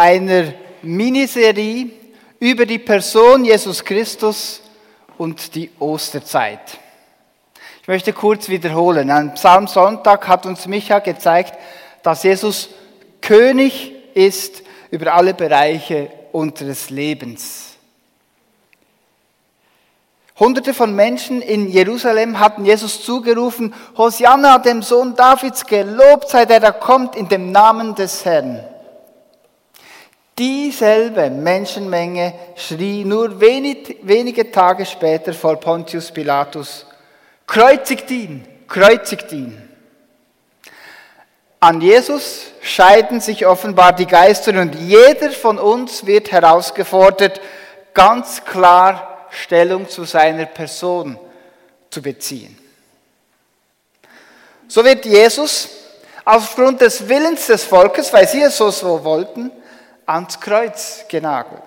einer Miniserie über die Person Jesus Christus und die Osterzeit. Ich möchte kurz wiederholen. Am Psalmsonntag hat uns Micha gezeigt, dass Jesus König ist über alle Bereiche unseres Lebens. Hunderte von Menschen in Jerusalem hatten Jesus zugerufen, Hosianna, dem Sohn Davids, gelobt sei der, der kommt in dem Namen des Herrn. Dieselbe Menschenmenge schrie nur wenig, wenige Tage später vor Pontius Pilatus, kreuzigt ihn, kreuzigt ihn. An Jesus scheiden sich offenbar die Geister und jeder von uns wird herausgefordert, ganz klar Stellung zu seiner Person zu beziehen. So wird Jesus aufgrund des Willens des Volkes, weil sie es so, so wollten, ans Kreuz genagelt.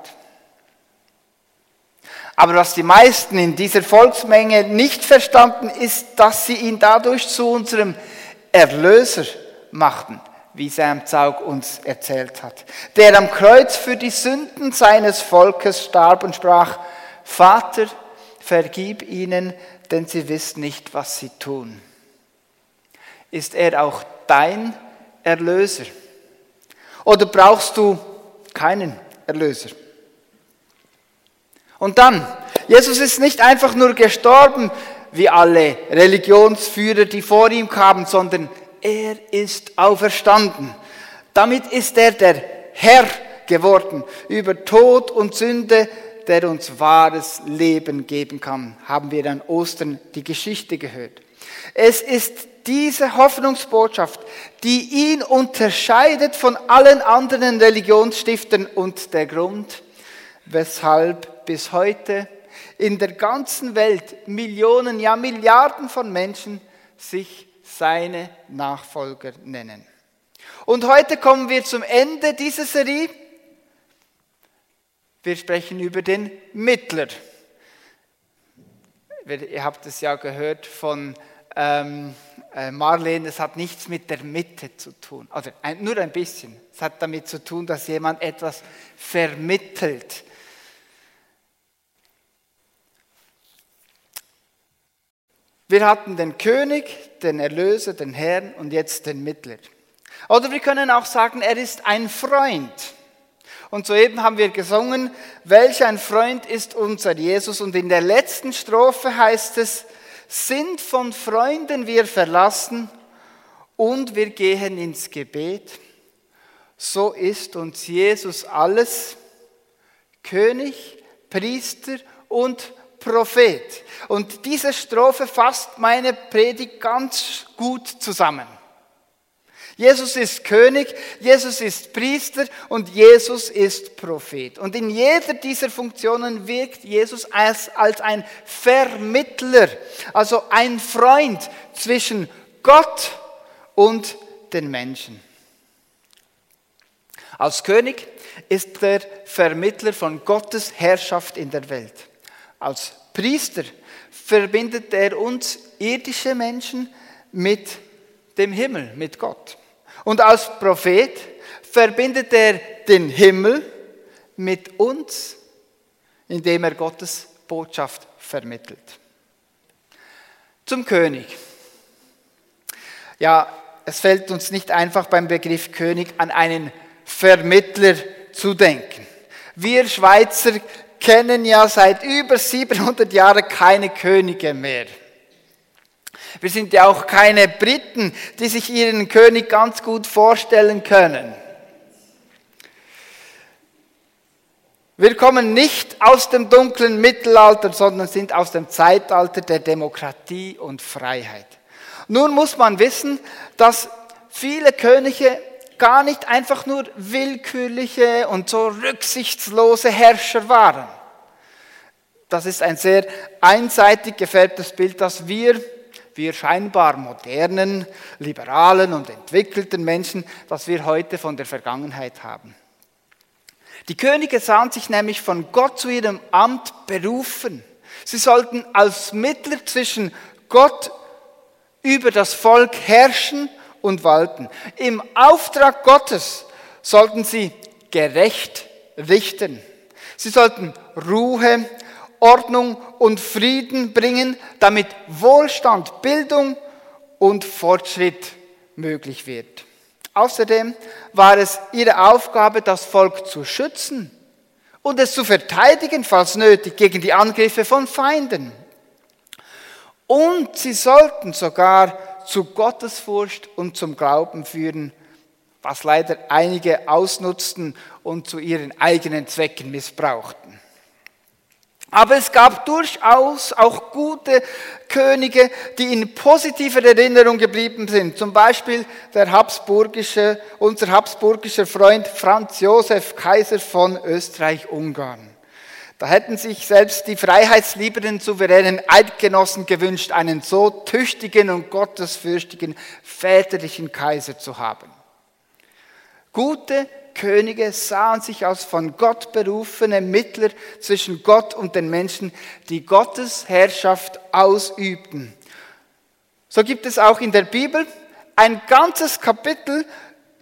Aber was die meisten in dieser Volksmenge nicht verstanden, ist, dass sie ihn dadurch zu unserem Erlöser machten, wie Sam Zaug uns erzählt hat, der am Kreuz für die Sünden seines Volkes starb und sprach, Vater, vergib ihnen, denn sie wissen nicht, was sie tun. Ist er auch dein Erlöser? Oder brauchst du keinen Erlöser? Und dann, Jesus ist nicht einfach nur gestorben, wie alle Religionsführer, die vor ihm kamen, sondern er ist auferstanden. Damit ist er der Herr geworden über Tod und Sünde, der uns wahres Leben geben kann, haben wir an Ostern die Geschichte gehört. Es ist diese Hoffnungsbotschaft, die ihn unterscheidet von allen anderen Religionsstiftern und der Grund, weshalb bis heute in der ganzen Welt Millionen, ja Milliarden von Menschen sich seine Nachfolger nennen. Und heute kommen wir zum Ende dieser Serie wir sprechen über den Mittler. Ihr habt es ja gehört von ähm, äh, Marlene, es hat nichts mit der Mitte zu tun. Also ein, nur ein bisschen. Es hat damit zu tun, dass jemand etwas vermittelt. Wir hatten den König, den Erlöser, den Herrn und jetzt den Mittler. Oder wir können auch sagen, er ist ein Freund. Und soeben haben wir gesungen, welch ein Freund ist unser Jesus. Und in der letzten Strophe heißt es, sind von Freunden wir verlassen und wir gehen ins Gebet. So ist uns Jesus alles, König, Priester und Prophet. Und diese Strophe fasst meine Predigt ganz gut zusammen. Jesus ist König, Jesus ist Priester und Jesus ist Prophet. Und in jeder dieser Funktionen wirkt Jesus als, als ein Vermittler, also ein Freund zwischen Gott und den Menschen. Als König ist er Vermittler von Gottes Herrschaft in der Welt. Als Priester verbindet er uns irdische Menschen mit dem Himmel, mit Gott. Und als Prophet verbindet er den Himmel mit uns, indem er Gottes Botschaft vermittelt. Zum König. Ja, es fällt uns nicht einfach beim Begriff König an einen Vermittler zu denken. Wir Schweizer kennen ja seit über 700 Jahren keine Könige mehr. Wir sind ja auch keine Briten, die sich ihren König ganz gut vorstellen können. Wir kommen nicht aus dem dunklen Mittelalter, sondern sind aus dem Zeitalter der Demokratie und Freiheit. Nun muss man wissen, dass viele Könige gar nicht einfach nur willkürliche und so rücksichtslose Herrscher waren. Das ist ein sehr einseitig gefärbtes Bild, das wir wir scheinbar modernen, liberalen und entwickelten Menschen, das wir heute von der Vergangenheit haben. Die Könige sahen sich nämlich von Gott zu ihrem Amt berufen. Sie sollten als Mittler zwischen Gott über das Volk herrschen und walten. Im Auftrag Gottes sollten sie gerecht richten. Sie sollten Ruhe, Ordnung und Frieden bringen, damit Wohlstand, Bildung und Fortschritt möglich wird. Außerdem war es ihre Aufgabe, das Volk zu schützen und es zu verteidigen, falls nötig, gegen die Angriffe von Feinden. Und sie sollten sogar zu Gottesfurcht und zum Glauben führen, was leider einige ausnutzten und zu ihren eigenen Zwecken missbrauchten. Aber es gab durchaus auch gute Könige, die in positiver Erinnerung geblieben sind. Zum Beispiel der habsburgische, unser habsburgischer Freund Franz Josef, Kaiser von Österreich-Ungarn. Da hätten sich selbst die freiheitsliebenden souveränen Eidgenossen gewünscht, einen so tüchtigen und gottesfürchtigen väterlichen Kaiser zu haben. Gute Könige sahen sich als von Gott berufene Mittler zwischen Gott und den Menschen, die Gottes Herrschaft ausübten. So gibt es auch in der Bibel ein ganzes Kapitel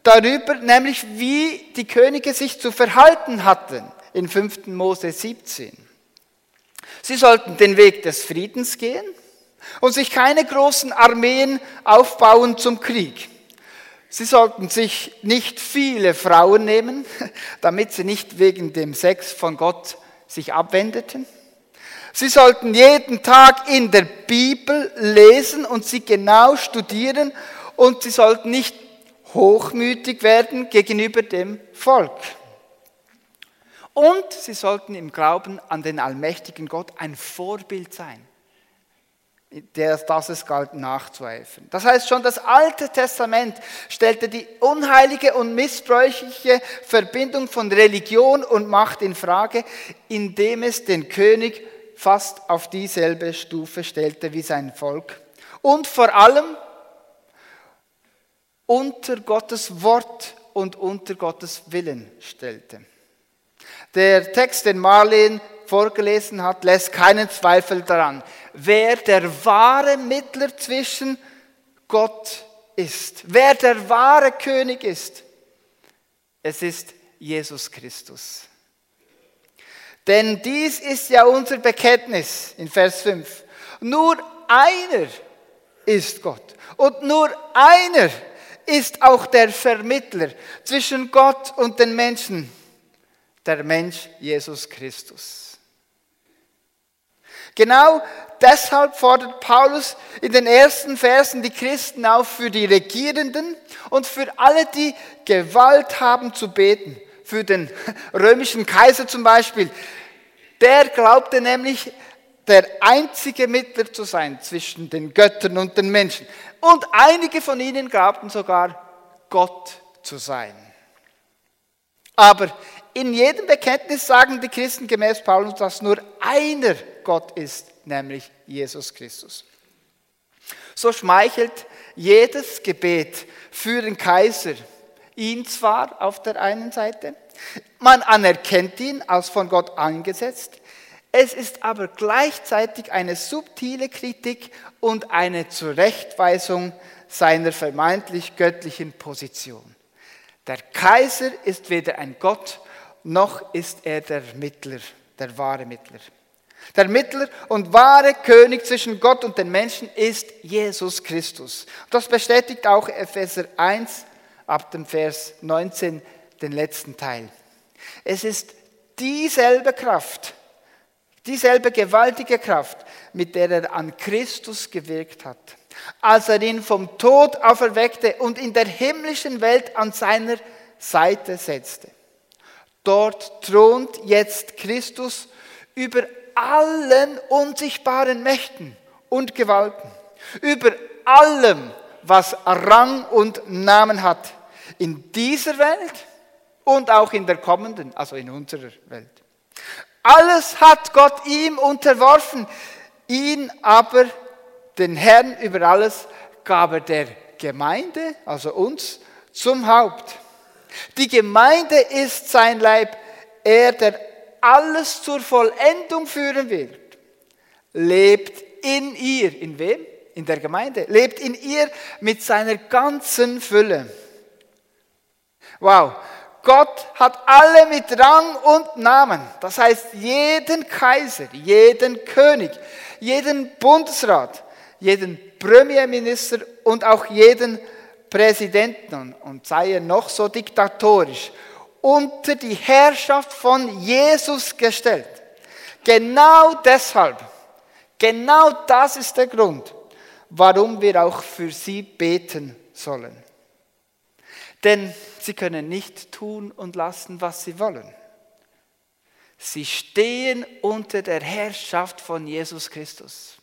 darüber, nämlich wie die Könige sich zu verhalten hatten in 5. Mose 17. Sie sollten den Weg des Friedens gehen und sich keine großen Armeen aufbauen zum Krieg. Sie sollten sich nicht viele Frauen nehmen, damit sie nicht wegen dem Sex von Gott sich abwendeten. Sie sollten jeden Tag in der Bibel lesen und sie genau studieren und sie sollten nicht hochmütig werden gegenüber dem Volk. Und sie sollten im Glauben an den allmächtigen Gott ein Vorbild sein, der, das es galt nachzueifern. Das heißt schon, das Alte Testament stellte die unheilige und missbräuchliche Verbindung von Religion und Macht in Frage, indem es den König fast auf dieselbe Stufe stellte wie sein Volk. Und vor allem unter Gottes Wort und unter Gottes Willen stellte. Der Text, den Marlene vorgelesen hat, lässt keinen Zweifel daran, wer der wahre Mittler zwischen Gott ist, wer der wahre König ist. Es ist Jesus Christus. Denn dies ist ja unser Bekenntnis in Vers 5. Nur einer ist Gott und nur einer ist auch der Vermittler zwischen Gott und den Menschen der Mensch Jesus Christus. Genau deshalb fordert Paulus in den ersten Versen die Christen auf, für die Regierenden und für alle, die Gewalt haben, zu beten. Für den römischen Kaiser zum Beispiel. Der glaubte nämlich, der einzige Mittler zu sein zwischen den Göttern und den Menschen. Und einige von ihnen glaubten sogar, Gott zu sein. Aber in jedem Bekenntnis sagen die Christen gemäß Paulus, dass nur einer Gott ist, nämlich Jesus Christus. So schmeichelt jedes Gebet für den Kaiser ihn zwar auf der einen Seite, man anerkennt ihn als von Gott eingesetzt, es ist aber gleichzeitig eine subtile Kritik und eine Zurechtweisung seiner vermeintlich göttlichen Position. Der Kaiser ist weder ein Gott noch ist er der Mittler, der wahre Mittler. Der Mittler und wahre König zwischen Gott und den Menschen ist Jesus Christus. Das bestätigt auch Epheser 1 ab dem Vers 19, den letzten Teil. Es ist dieselbe Kraft, dieselbe gewaltige Kraft, mit der er an Christus gewirkt hat, als er ihn vom Tod auferweckte und in der himmlischen Welt an seiner Seite setzte. Dort thront jetzt Christus über allen unsichtbaren Mächten und Gewalten, über allem, was Rang und Namen hat, in dieser Welt und auch in der kommenden, also in unserer Welt. Alles hat Gott ihm unterworfen, ihn aber, den Herrn über alles, gab er der Gemeinde, also uns, zum Haupt. Die Gemeinde ist sein Leib, er, der alles zur Vollendung führen wird, lebt in ihr. In wem? In der Gemeinde. Lebt in ihr mit seiner ganzen Fülle. Wow. Gott hat alle mit Rang und Namen. Das heißt, jeden Kaiser, jeden König, jeden Bundesrat, jeden Premierminister und auch jeden Präsidenten, und sei er noch so diktatorisch, unter die Herrschaft von Jesus gestellt. Genau deshalb, genau das ist der Grund, warum wir auch für sie beten sollen. Denn sie können nicht tun und lassen, was sie wollen. Sie stehen unter der Herrschaft von Jesus Christus.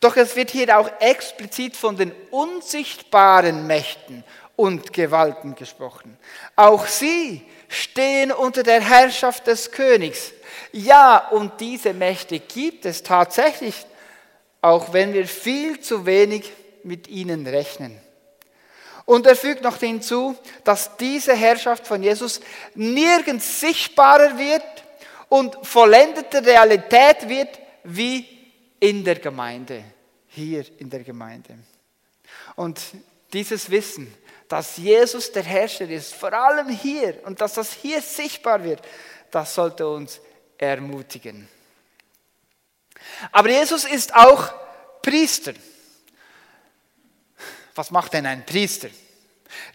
Doch es wird hier auch explizit von den unsichtbaren Mächten und Gewalten gesprochen. Auch sie stehen unter der Herrschaft des Königs. Ja, und diese Mächte gibt es tatsächlich, auch wenn wir viel zu wenig mit ihnen rechnen. Und er fügt noch hinzu, dass diese Herrschaft von Jesus nirgends sichtbarer wird und vollendete Realität wird wie in der Gemeinde, hier in der Gemeinde. Und dieses Wissen, dass Jesus der Herrscher ist, vor allem hier und dass das hier sichtbar wird, das sollte uns ermutigen. Aber Jesus ist auch Priester. Was macht denn ein Priester?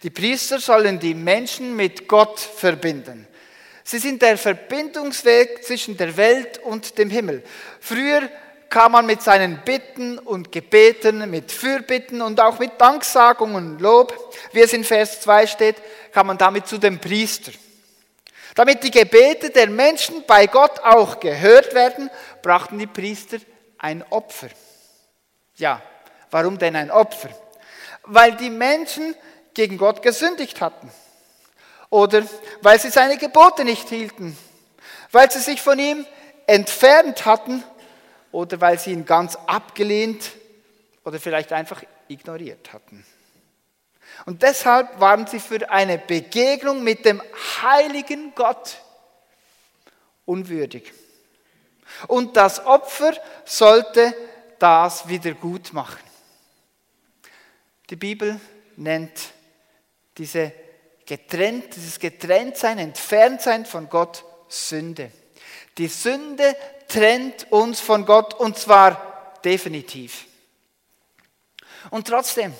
Die Priester sollen die Menschen mit Gott verbinden. Sie sind der Verbindungsweg zwischen der Welt und dem Himmel. Früher kam man mit seinen Bitten und Gebeten, mit Fürbitten und auch mit Danksagung und Lob, wie es in Vers 2 steht, kam man damit zu dem Priester. Damit die Gebete der Menschen bei Gott auch gehört werden, brachten die Priester ein Opfer. Ja, warum denn ein Opfer? weil die Menschen gegen Gott gesündigt hatten. Oder weil sie seine Gebote nicht hielten. Weil sie sich von ihm entfernt hatten. Oder weil sie ihn ganz abgelehnt oder vielleicht einfach ignoriert hatten. Und deshalb waren sie für eine Begegnung mit dem heiligen Gott unwürdig. Und das Opfer sollte das wieder gut machen. Die Bibel nennt diese getrennt, dieses Getrenntsein, Entferntsein von Gott Sünde. Die Sünde trennt uns von Gott und zwar definitiv. Und trotzdem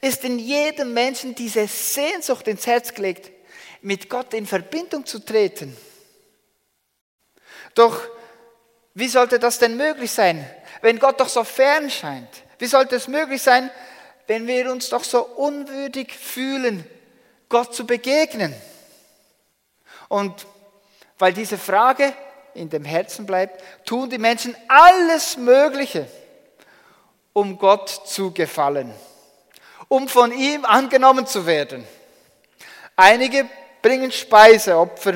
ist in jedem Menschen diese Sehnsucht ins Herz gelegt, mit Gott in Verbindung zu treten. Doch wie sollte das denn möglich sein, wenn Gott doch so fern scheint? Wie sollte es möglich sein, wenn wir uns doch so unwürdig fühlen, Gott zu begegnen? Und weil diese Frage in dem Herzen bleibt, tun die Menschen alles Mögliche, um Gott zu gefallen, um von ihm angenommen zu werden. Einige bringen Speiseopfer.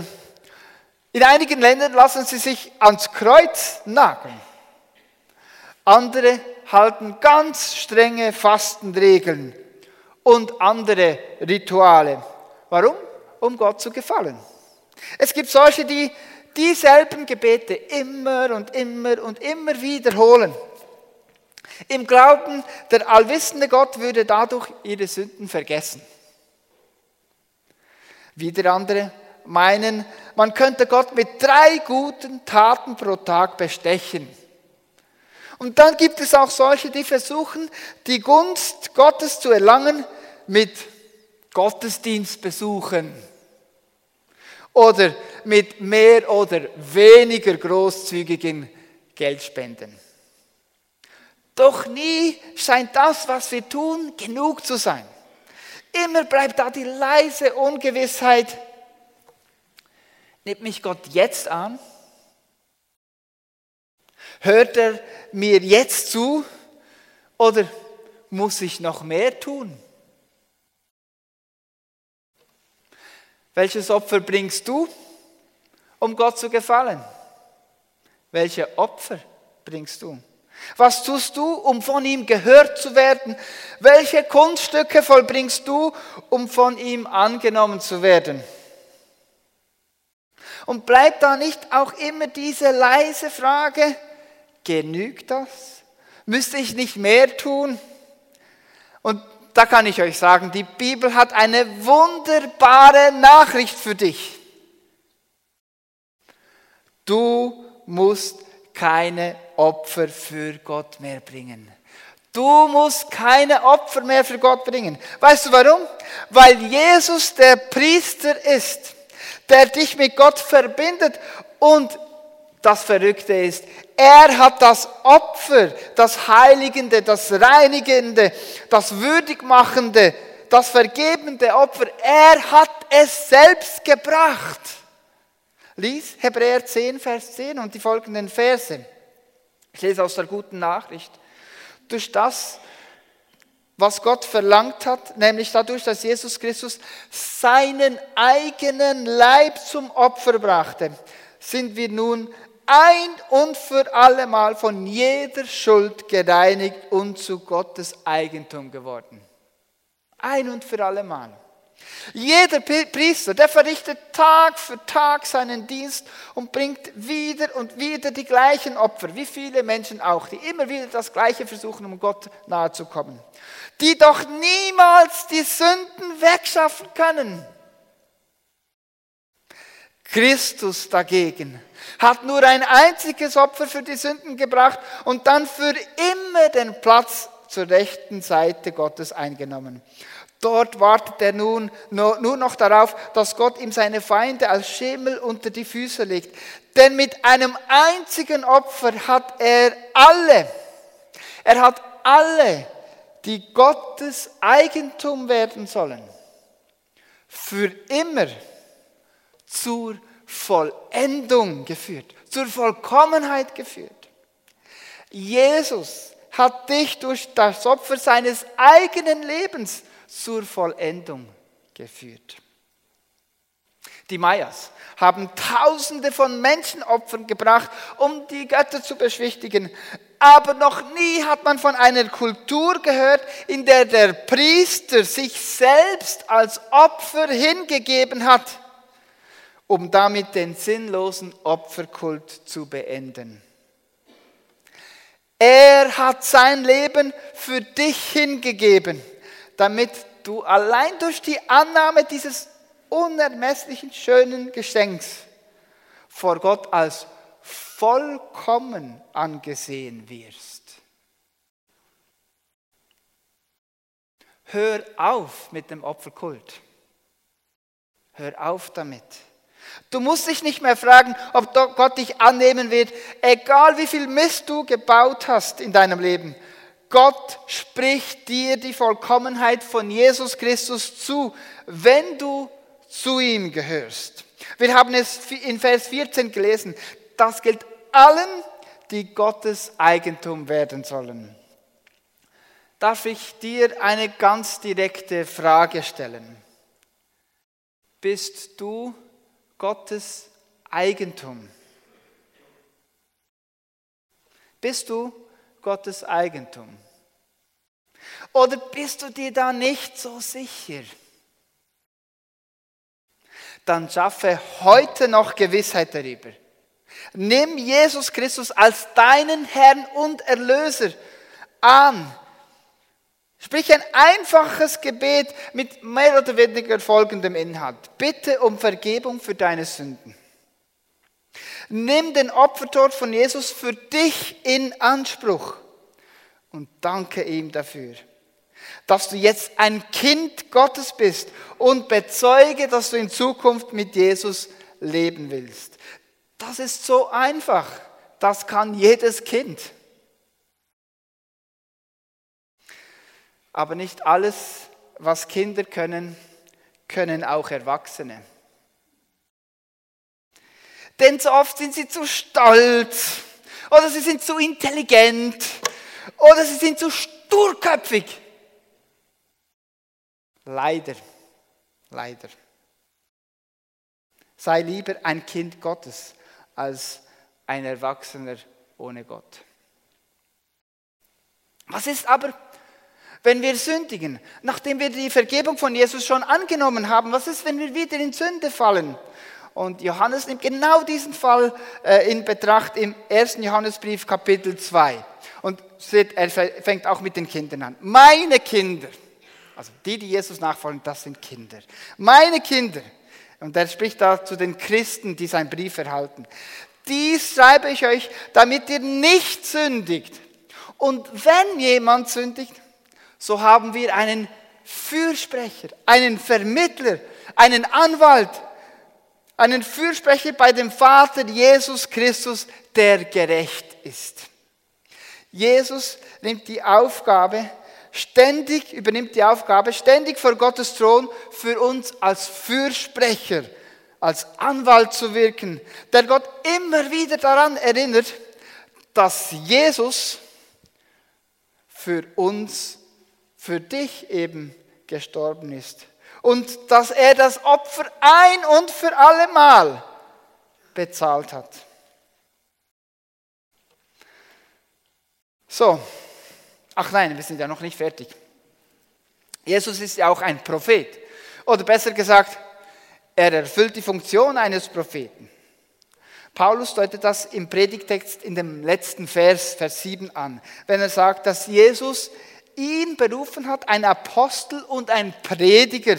In einigen Ländern lassen sie sich ans Kreuz nageln. Andere halten ganz strenge Fastenregeln und andere Rituale. Warum? Um Gott zu gefallen. Es gibt solche, die dieselben Gebete immer und immer und immer wiederholen. Im Glauben, der allwissende Gott würde dadurch ihre Sünden vergessen. Wieder andere meinen, man könnte Gott mit drei guten Taten pro Tag bestechen. Und dann gibt es auch solche, die versuchen, die Gunst Gottes zu erlangen mit Gottesdienstbesuchen oder mit mehr oder weniger großzügigen Geldspenden. Doch nie scheint das, was wir tun, genug zu sein. Immer bleibt da die leise Ungewissheit. Nimmt mich Gott jetzt an? Hört er mir jetzt zu oder muss ich noch mehr tun? Welches Opfer bringst du, um Gott zu gefallen? Welche Opfer bringst du? Was tust du, um von ihm gehört zu werden? Welche Kunststücke vollbringst du, um von ihm angenommen zu werden? Und bleibt da nicht auch immer diese leise Frage, Genügt das? Müsste ich nicht mehr tun? Und da kann ich euch sagen, die Bibel hat eine wunderbare Nachricht für dich. Du musst keine Opfer für Gott mehr bringen. Du musst keine Opfer mehr für Gott bringen. Weißt du warum? Weil Jesus der Priester ist, der dich mit Gott verbindet und das Verrückte ist, er hat das Opfer, das Heiligende, das Reinigende, das Würdigmachende, das vergebende Opfer, er hat es selbst gebracht. Lies Hebräer 10, Vers 10 und die folgenden Verse. Ich lese aus der guten Nachricht. Durch das, was Gott verlangt hat, nämlich dadurch, dass Jesus Christus seinen eigenen Leib zum Opfer brachte, sind wir nun ein und für allemal von jeder Schuld gereinigt und zu Gottes Eigentum geworden. Ein und für allemal. Jeder Priester, der verrichtet Tag für Tag seinen Dienst und bringt wieder und wieder die gleichen Opfer, wie viele Menschen auch, die immer wieder das Gleiche versuchen, um Gott nahe zu kommen, die doch niemals die Sünden wegschaffen können. Christus dagegen hat nur ein einziges Opfer für die Sünden gebracht und dann für immer den Platz zur rechten Seite Gottes eingenommen. Dort wartet er nun nur noch darauf, dass Gott ihm seine Feinde als Schemel unter die Füße legt. Denn mit einem einzigen Opfer hat er alle, er hat alle, die Gottes Eigentum werden sollen, für immer zur Vollendung geführt, zur Vollkommenheit geführt. Jesus hat dich durch das Opfer seines eigenen Lebens zur Vollendung geführt. Die Mayas haben Tausende von Menschenopfern gebracht, um die Götter zu beschwichtigen. Aber noch nie hat man von einer Kultur gehört, in der der Priester sich selbst als Opfer hingegeben hat, um damit den sinnlosen Opferkult zu beenden. Er hat sein Leben für dich hingegeben damit du allein durch die Annahme dieses unermesslichen schönen Geschenks vor Gott als vollkommen angesehen wirst. Hör auf mit dem Opferkult. Hör auf damit. Du musst dich nicht mehr fragen, ob Gott dich annehmen wird, egal wie viel Mist du gebaut hast in deinem Leben. Gott spricht dir die Vollkommenheit von Jesus Christus zu, wenn du zu ihm gehörst. Wir haben es in Vers 14 gelesen. Das gilt allen, die Gottes Eigentum werden sollen. Darf ich dir eine ganz direkte Frage stellen? Bist du Gottes Eigentum? Bist du Gottes Eigentum? Oder bist du dir da nicht so sicher? Dann schaffe heute noch Gewissheit darüber. Nimm Jesus Christus als deinen Herrn und Erlöser an. Sprich ein einfaches Gebet mit mehr oder weniger folgendem Inhalt. Bitte um Vergebung für deine Sünden. Nimm den Opfertod von Jesus für dich in Anspruch und danke ihm dafür, dass du jetzt ein Kind Gottes bist und bezeuge, dass du in Zukunft mit Jesus leben willst. Das ist so einfach. Das kann jedes Kind. Aber nicht alles, was Kinder können, können auch Erwachsene. Denn so oft sind sie zu stolz oder sie sind zu intelligent oder sie sind zu sturköpfig. Leider, leider. Sei lieber ein Kind Gottes als ein Erwachsener ohne Gott. Was ist aber, wenn wir sündigen, nachdem wir die Vergebung von Jesus schon angenommen haben? Was ist, wenn wir wieder in Sünde fallen? Und Johannes nimmt genau diesen Fall äh, in Betracht im 1. Johannesbrief Kapitel 2. Und er fängt auch mit den Kindern an. Meine Kinder, Also die, die Jesus nachfolgen, das sind Kinder. Meine Kinder, und er spricht da zu den Christen, die seinen Brief erhalten. Dies schreibe ich euch, damit ihr nicht sündigt. Und wenn jemand sündigt, so haben wir einen Fürsprecher, einen Vermittler, einen Anwalt, einen Fürsprecher bei dem Vater Jesus Christus, der gerecht ist. Jesus nimmt die Aufgabe, ständig, übernimmt die Aufgabe, ständig vor Gottes Thron für uns als Fürsprecher, als Anwalt zu wirken, der Gott immer wieder daran erinnert, dass Jesus für uns, für dich eben gestorben ist. Und dass er das Opfer ein und für alle Mal bezahlt hat. So, ach nein, wir sind ja noch nicht fertig. Jesus ist ja auch ein Prophet. Oder besser gesagt, er erfüllt die Funktion eines Propheten. Paulus deutet das im Predigtext in dem letzten Vers, Vers 7 an, wenn er sagt, dass Jesus ihn berufen hat, ein Apostel und ein Prediger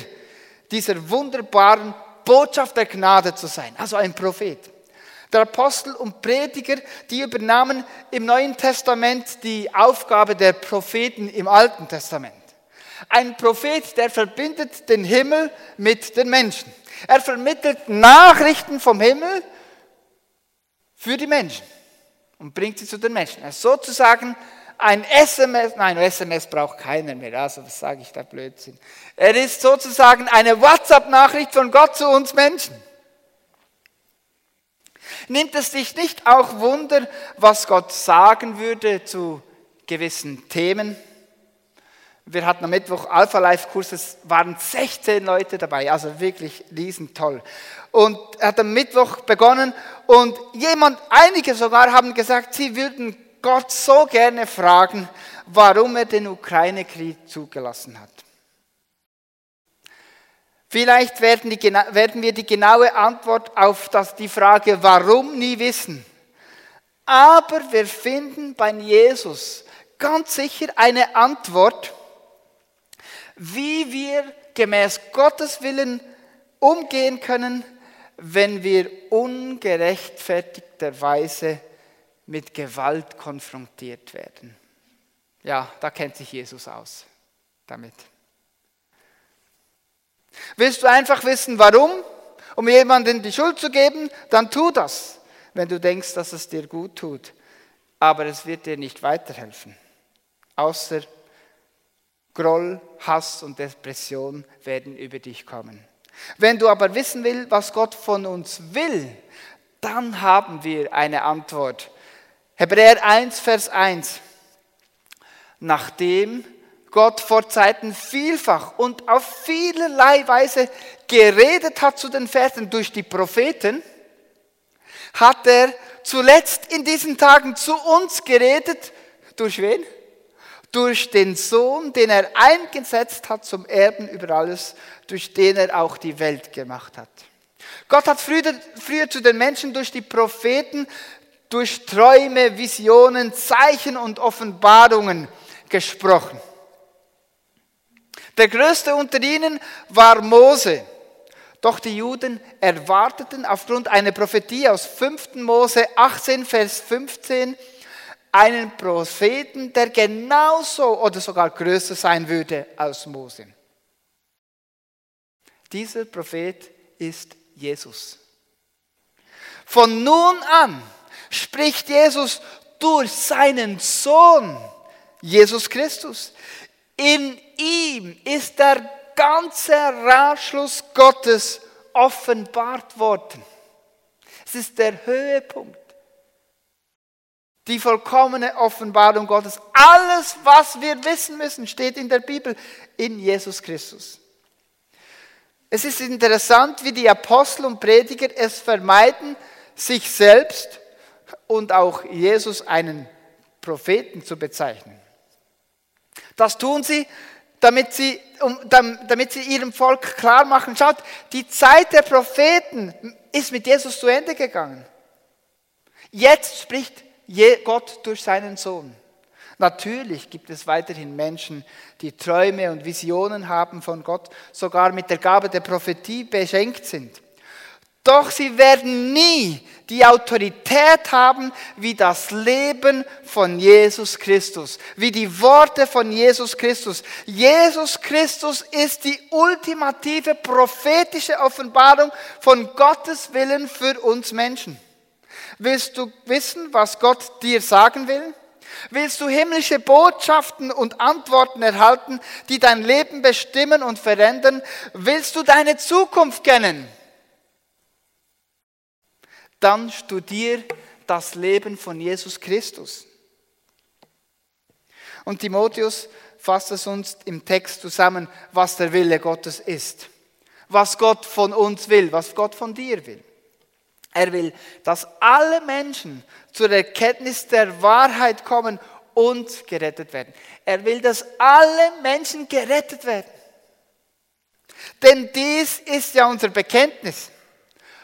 dieser wunderbaren Botschaft der Gnade zu sein, also ein Prophet. Der Apostel und Prediger, die übernahmen im Neuen Testament die Aufgabe der Propheten im Alten Testament. Ein Prophet, der verbindet den Himmel mit den Menschen. Er vermittelt Nachrichten vom Himmel für die Menschen und bringt sie zu den Menschen. Er ist sozusagen ein SMS, nein, SMS braucht keiner mehr, also was sage ich da Blödsinn. Er ist sozusagen eine WhatsApp-Nachricht von Gott zu uns Menschen. Nimmt es dich nicht auch Wunder, was Gott sagen würde zu gewissen Themen? Wir hatten am Mittwoch Alpha Life Kurs, es waren 16 Leute dabei, also wirklich riesentoll. Und er hat am Mittwoch begonnen und jemand, einige sogar haben gesagt, sie würden Gott so gerne fragen, warum er den Ukraine-Krieg zugelassen hat. Vielleicht werden, die, werden, wir die genaue Antwort auf das, die Frage, warum, nie wissen. Aber wir finden bei Jesus ganz sicher eine Antwort, wie wir gemäß Gottes Willen umgehen können, wenn wir ungerechtfertigterweise mit Gewalt konfrontiert werden. Ja, da kennt sich Jesus aus damit. Willst du einfach wissen, warum, um jemandem die Schuld zu geben, dann tu das, wenn du denkst, dass es dir gut tut. Aber es wird dir nicht weiterhelfen. Außer Groll, Hass und Depression werden über dich kommen. Wenn du aber wissen willst, was Gott von uns will, dann haben wir eine Antwort. Hebräer 1, Vers 1. Nachdem Gott vor Zeiten vielfach und auf vielerlei Weise geredet hat zu den Vätern durch die Propheten, hat er zuletzt in diesen Tagen zu uns geredet. Durch wen? Durch den Sohn, den er eingesetzt hat zum Erben über alles, durch den er auch die Welt gemacht hat. Gott hat früher, früher zu den Menschen durch die Propheten, durch Träume, Visionen, Zeichen und Offenbarungen gesprochen. Der größte unter ihnen war Mose. Doch die Juden erwarteten aufgrund einer Prophetie aus 5. Mose 18, Vers 15 einen Propheten, der genauso oder sogar größer sein würde als Mose. Dieser Prophet ist Jesus. Von nun an spricht Jesus durch seinen Sohn, Jesus Christus. In ihm ist der ganze Ratschluss Gottes offenbart worden. Es ist der Höhepunkt. Die vollkommene Offenbarung Gottes. Alles, was wir wissen müssen, steht in der Bibel in Jesus Christus. Es ist interessant, wie die Apostel und Prediger es vermeiden, sich selbst und auch Jesus einen Propheten zu bezeichnen. Das tun sie, damit sie, um, damit sie ihrem Volk klar machen, schaut, die Zeit der Propheten ist mit Jesus zu Ende gegangen. Jetzt spricht Gott durch seinen Sohn. Natürlich gibt es weiterhin Menschen, die Träume und Visionen haben von Gott, sogar mit der Gabe der Prophetie beschenkt sind. Doch sie werden nie die Autorität haben wie das Leben von Jesus Christus, wie die Worte von Jesus Christus. Jesus Christus ist die ultimative prophetische Offenbarung von Gottes Willen für uns Menschen. Willst du wissen, was Gott dir sagen will? Willst du himmlische Botschaften und Antworten erhalten, die dein Leben bestimmen und verändern? Willst du deine Zukunft kennen? Dann studier das Leben von Jesus Christus. Und Timotheus fasst es uns im Text zusammen, was der Wille Gottes ist. Was Gott von uns will, was Gott von dir will. Er will, dass alle Menschen zur Erkenntnis der Wahrheit kommen und gerettet werden. Er will, dass alle Menschen gerettet werden. Denn dies ist ja unser Bekenntnis.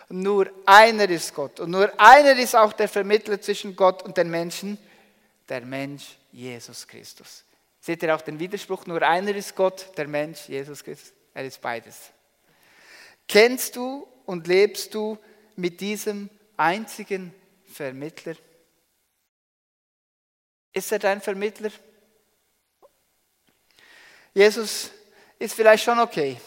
Nur einer ist Gott und nur einer ist auch der Vermittler zwischen Gott und den Menschen, der Mensch Jesus Christus. Seht ihr auch den Widerspruch? Nur einer ist Gott, der Mensch Jesus Christus. Er ist beides. Kennst du und lebst du mit diesem einzigen Vermittler? Ist er dein Vermittler? Jesus ist vielleicht schon okay,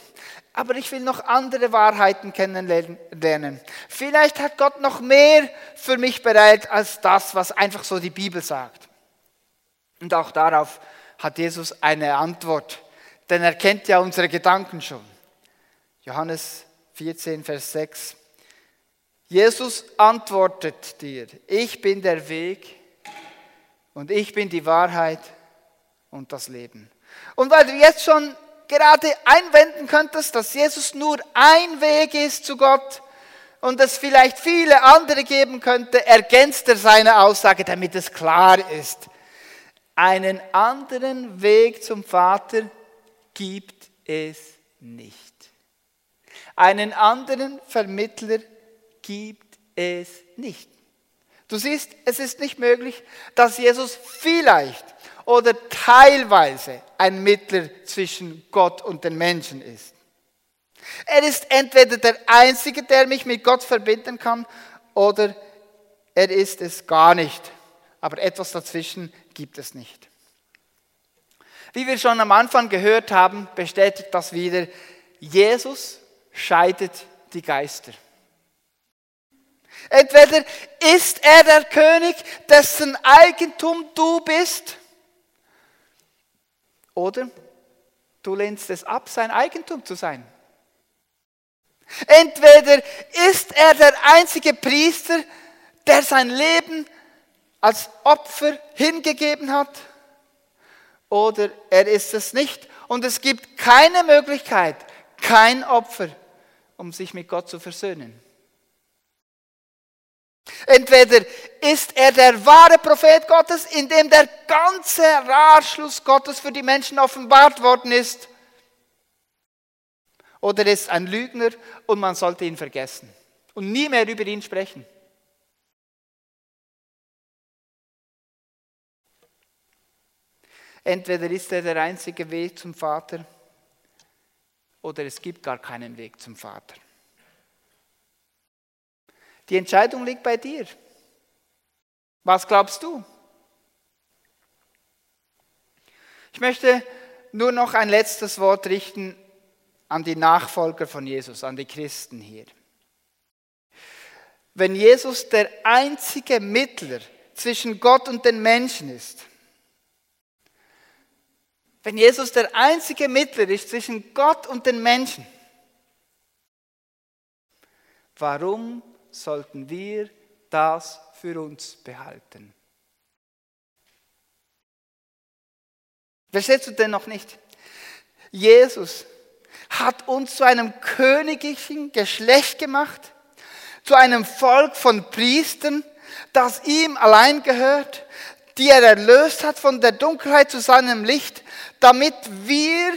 aber ich will noch andere Wahrheiten kennenlernen. Vielleicht hat Gott noch mehr für mich bereit als das, was einfach so die Bibel sagt. Und auch darauf hat Jesus eine Antwort, denn er kennt ja unsere Gedanken schon. Johannes 14, Vers 6. Jesus antwortet dir, ich bin der Weg und ich bin die Wahrheit und das Leben. Und weil du jetzt schon gerade einwenden könntest, dass Jesus nur ein Weg ist zu Gott und es vielleicht viele andere geben könnte, ergänzt er seine Aussage, damit es klar ist. Einen anderen Weg zum Vater gibt es nicht. Einen anderen Vermittler gibt es nicht. Du siehst, es ist nicht möglich, dass Jesus vielleicht oder teilweise ein Mittler zwischen Gott und den Menschen ist. Er ist entweder der Einzige, der mich mit Gott verbinden kann, oder er ist es gar nicht. Aber etwas dazwischen gibt es nicht. Wie wir schon am Anfang gehört haben, bestätigt das wieder, Jesus scheidet die Geister. Entweder ist er der König, dessen Eigentum du bist, oder du lehnst es ab, sein Eigentum zu sein. Entweder ist er der einzige Priester, der sein Leben als Opfer hingegeben hat, oder er ist es nicht. Und es gibt keine Möglichkeit, kein Opfer, um sich mit Gott zu versöhnen. Entweder ist er der wahre Prophet Gottes, in dem der ganze Ratschluss Gottes für die Menschen offenbart worden ist, oder ist ein Lügner und man sollte ihn vergessen und nie mehr über ihn sprechen. Entweder ist er der einzige Weg zum Vater oder es gibt gar keinen Weg zum Vater. Die Entscheidung liegt bei dir. Was glaubst du? Ich möchte nur noch ein letztes Wort richten an die Nachfolger von Jesus, an die Christen hier. Wenn Jesus der einzige Mittler zwischen Gott und den Menschen ist, wenn Jesus der einzige Mittler ist zwischen Gott und den Menschen, warum sollten wir das für uns behalten. Verstehst du denn noch nicht? Jesus hat uns zu einem königlichen Geschlecht gemacht, zu einem Volk von Priestern, das ihm allein gehört, die er erlöst hat von der Dunkelheit zu seinem Licht, damit wir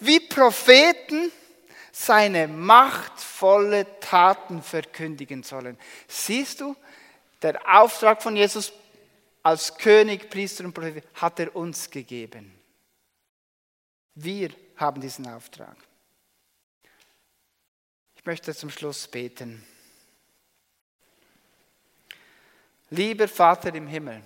wie Propheten seine machtvolle Taten verkündigen sollen. Siehst du, der Auftrag von Jesus als König, Priester und Prophet hat er uns gegeben. Wir haben diesen Auftrag. Ich möchte zum Schluss beten. Lieber Vater im Himmel,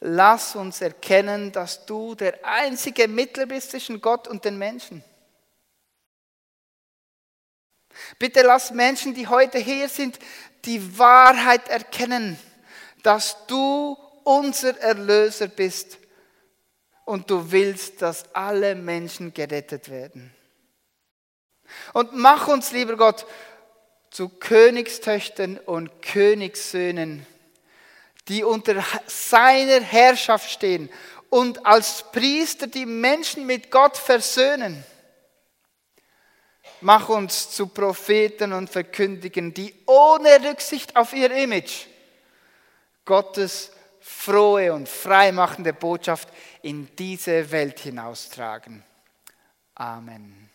lass uns erkennen, dass du der einzige Mittler bist zwischen Gott und den Menschen. Bitte lass Menschen, die heute hier sind, die Wahrheit erkennen, dass du unser Erlöser bist und du willst, dass alle Menschen gerettet werden. Und mach uns, lieber Gott, zu Königstöchtern und Königssöhnen, die unter seiner Herrschaft stehen und als Priester die Menschen mit Gott versöhnen. Mach uns zu Propheten und Verkündigen, die ohne Rücksicht auf ihr Image Gottes frohe und freimachende Botschaft in diese Welt hinaustragen. Amen.